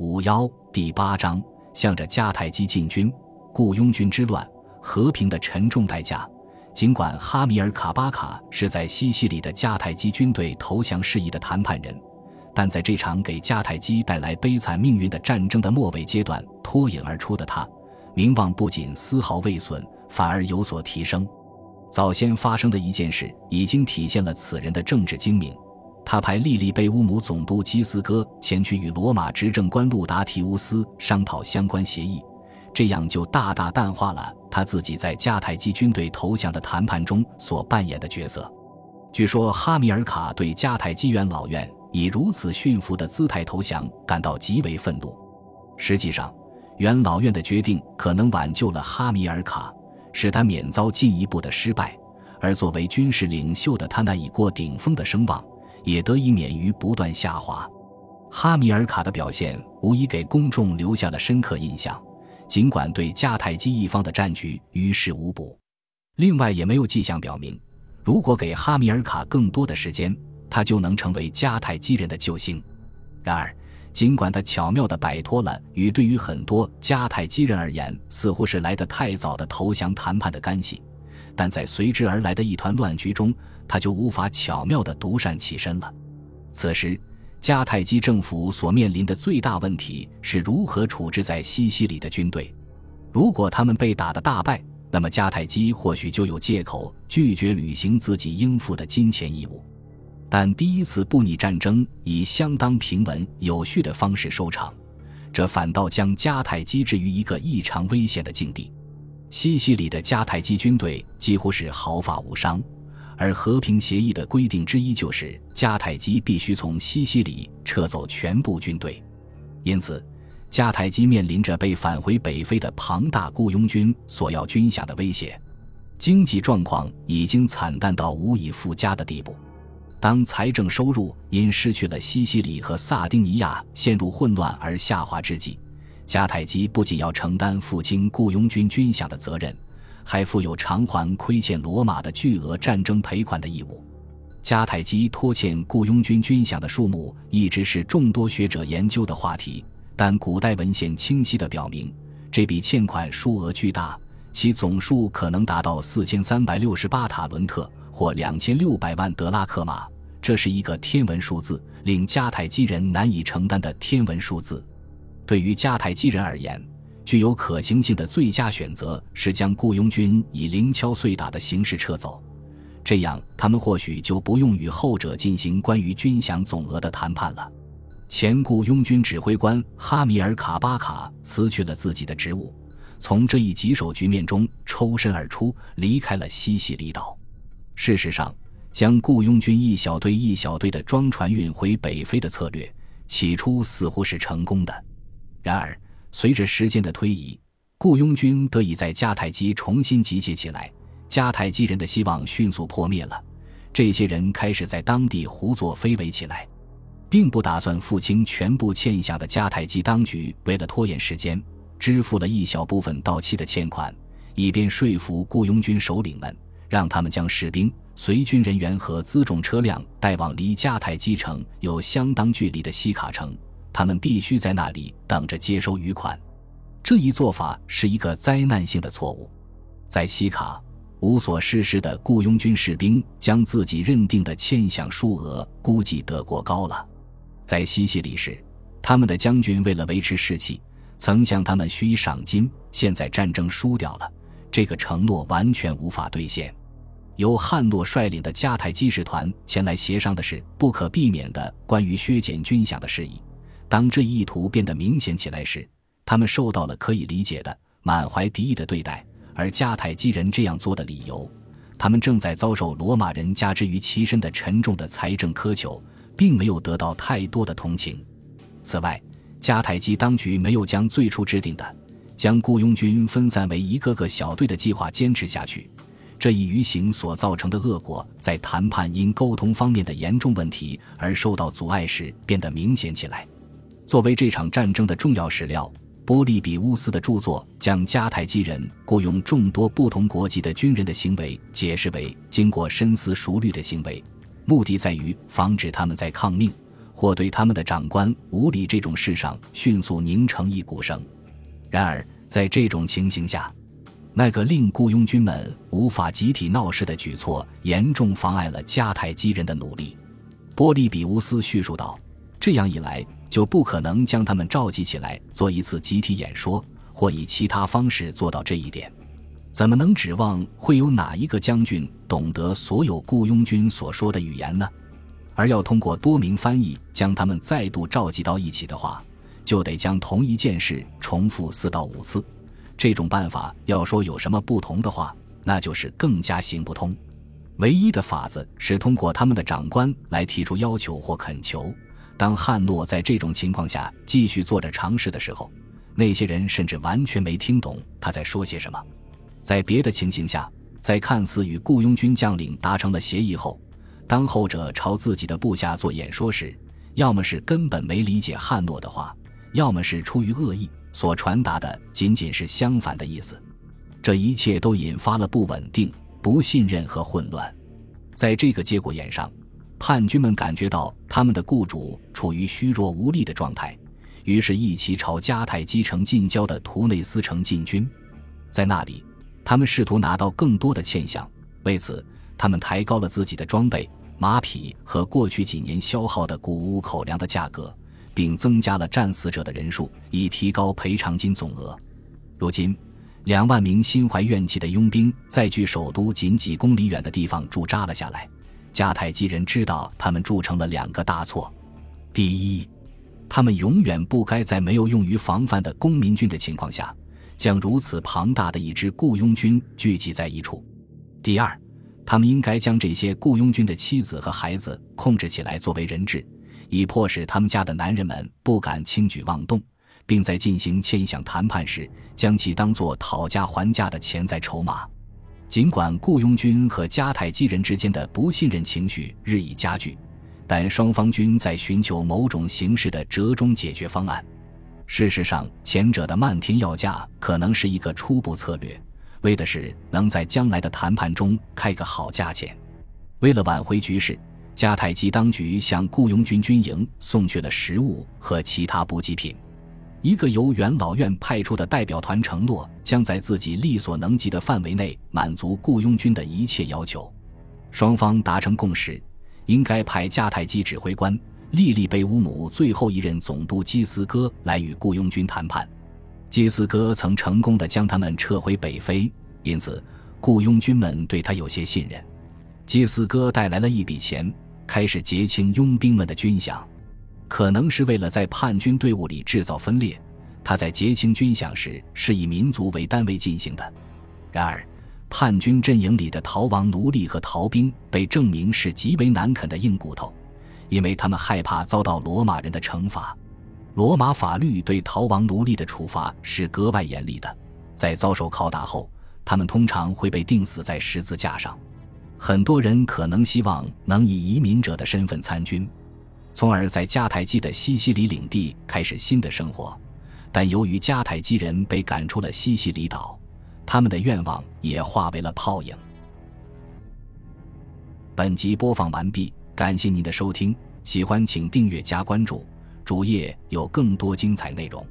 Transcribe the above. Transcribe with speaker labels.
Speaker 1: 五幺第八章，向着迦太基进军，雇佣军之乱，和平的沉重代价。尽管哈米尔卡巴卡是在西西里的迦太基军队投降事宜的谈判人，但在这场给迦太基带来悲惨命运的战争的末尾阶段脱颖而出的他，名望不仅丝毫未损，反而有所提升。早先发生的一件事已经体现了此人的政治精明。他派利利贝乌姆总督基斯哥前去与罗马执政官路达提乌斯商讨相关协议，这样就大大淡化了他自己在迦太基军队投降的谈判中所扮演的角色。据说哈米尔卡对迦太基元老院以如此驯服的姿态投降感到极为愤怒。实际上，元老院的决定可能挽救了哈米尔卡，使他免遭进一步的失败，而作为军事领袖的他那已过顶峰的声望。也得以免于不断下滑。哈米尔卡的表现无疑给公众留下了深刻印象，尽管对迦太基一方的战局于事无补。另外，也没有迹象表明，如果给哈米尔卡更多的时间，他就能成为迦太基人的救星。然而，尽管他巧妙地摆脱了与对于很多迦太基人而言似乎是来得太早的投降谈判的干系。但在随之而来的一团乱局中，他就无法巧妙地独善其身了。此时，迦太基政府所面临的最大问题是如何处置在西西里的军队。如果他们被打得大败，那么迦太基或许就有借口拒绝履行自己应付的金钱义务。但第一次布匿战争以相当平稳有序的方式收场，这反倒将迦太基置于一个异常危险的境地。西西里的迦太基军队几乎是毫发无伤，而和平协议的规定之一就是迦太基必须从西西里撤走全部军队，因此，迦太基面临着被返回北非的庞大雇佣军索要军饷的威胁，经济状况已经惨淡到无以复加的地步。当财政收入因失去了西西里和萨丁尼亚陷入混乱而下滑之际，迦太基不仅要承担付清雇佣军军饷的责任，还负有偿还亏欠罗马的巨额战争赔款的义务。迦太基拖欠雇佣军军饷的数目一直是众多学者研究的话题，但古代文献清晰地表明，这笔欠款数额巨大，其总数可能达到四千三百六十八塔伦特或两千六百万德拉克马，这是一个天文数字，令迦太基人难以承担的天文数字。对于迦太基人而言，具有可行性的最佳选择是将雇佣军以零敲碎打的形式撤走，这样他们或许就不用与后者进行关于军饷总额的谈判了。前雇佣军指挥官哈米尔卡巴卡辞去了自己的职务，从这一棘手局面中抽身而出，离开了西西里岛。事实上，将雇佣军一小队一小队的装船运回北非的策略，起初似乎是成功的。然而，随着时间的推移，雇佣军得以在迦太基重新集结起来，迦太基人的希望迅速破灭了。这些人开始在当地胡作非为起来，并不打算付清全部欠下的迦太基当局为了拖延时间，支付了一小部分到期的欠款，以便说服雇佣军首领们，让他们将士兵、随军人员和辎重车辆带往离迦太基城有相当距离的西卡城。他们必须在那里等着接收余款，这一做法是一个灾难性的错误。在西卡，无所事事的雇佣军士兵将自己认定的欠饷数额估计得过高了。在西西里时，他们的将军为了维持士气，曾向他们许以赏金。现在战争输掉了，这个承诺完全无法兑现。由汉诺率领的迦太基使团前来协商的是不可避免的关于削减军饷的事宜。当这一意图变得明显起来时，他们受到了可以理解的满怀敌意的对待。而迦太基人这样做的理由，他们正在遭受罗马人加之于其身的沉重的财政苛求，并没有得到太多的同情。此外，迦太基当局没有将最初制定的将雇佣军分散为一个个小队的计划坚持下去。这一愚行所造成的恶果，在谈判因沟通方面的严重问题而受到阻碍时变得明显起来。作为这场战争的重要史料，波利比乌斯的著作将迦太基人雇佣众多不同国籍的军人的行为解释为经过深思熟虑的行为，目的在于防止他们在抗命或对他们的长官无礼这种事上迅速拧成一股绳。然而，在这种情形下，那个令雇佣军们无法集体闹事的举措，严重妨碍了迦太基人的努力。波利比乌斯叙述道：“这样一来，就不可能将他们召集起来做一次集体演说，或以其他方式做到这一点。怎么能指望会有哪一个将军懂得所有雇佣军所说的语言呢？而要通过多名翻译将他们再度召集到一起的话，就得将同一件事重复四到五次。这种办法要说有什么不同的话，那就是更加行不通。唯一的法子是通过他们的长官来提出要求或恳求。当汉诺在这种情况下继续做着尝试的时候，那些人甚至完全没听懂他在说些什么。在别的情形下，在看似与雇佣军将领达成了协议后，当后者朝自己的部下做演说时，要么是根本没理解汉诺的话，要么是出于恶意，所传达的仅仅是相反的意思。这一切都引发了不稳定。不信任和混乱，在这个节骨眼上，叛军们感觉到他们的雇主处于虚弱无力的状态，于是一起朝迦太基城近郊的图内斯城进军。在那里，他们试图拿到更多的欠饷，为此，他们抬高了自己的装备、马匹和过去几年消耗的谷物口粮的价格，并增加了战死者的人数，以提高赔偿金总额。如今。两万名心怀怨气的佣兵在距首都仅几公里远的地方驻扎了下来。迦太基人知道他们铸成了两个大错：第一，他们永远不该在没有用于防范的公民军的情况下，将如此庞大的一支雇佣军聚集在一处；第二，他们应该将这些雇佣军的妻子和孩子控制起来作为人质，以迫使他们家的男人们不敢轻举妄动。并在进行欠饷谈判时，将其当作讨价还价的潜在筹码。尽管雇佣军和迦太基人之间的不信任情绪日益加剧，但双方均在寻求某种形式的折中解决方案。事实上，前者的漫天要价可能是一个初步策略，为的是能在将来的谈判中开个好价钱。为了挽回局势，迦太基当局向雇佣军军营送去了食物和其他补给品。一个由元老院派出的代表团承诺，将在自己力所能及的范围内满足雇佣军的一切要求。双方达成共识，应该派迦太基指挥官利利贝乌姆最后一任总督基斯哥来与雇佣军谈判。基斯哥曾成功的将他们撤回北非，因此雇佣军们对他有些信任。基斯哥带来了一笔钱，开始结清佣兵们的军饷。可能是为了在叛军队伍里制造分裂，他在结清军饷时是以民族为单位进行的。然而，叛军阵营里的逃亡奴隶和逃兵被证明是极为难啃的硬骨头，因为他们害怕遭到罗马人的惩罚。罗马法律对逃亡奴隶的处罚是格外严厉的，在遭受拷打后，他们通常会被钉死在十字架上。很多人可能希望能以移民者的身份参军。从而在迦太基的西西里领地开始新的生活，但由于迦太基人被赶出了西西里岛，他们的愿望也化为了泡影。本集播放完毕，感谢您的收听，喜欢请订阅加关注，主页有更多精彩内容。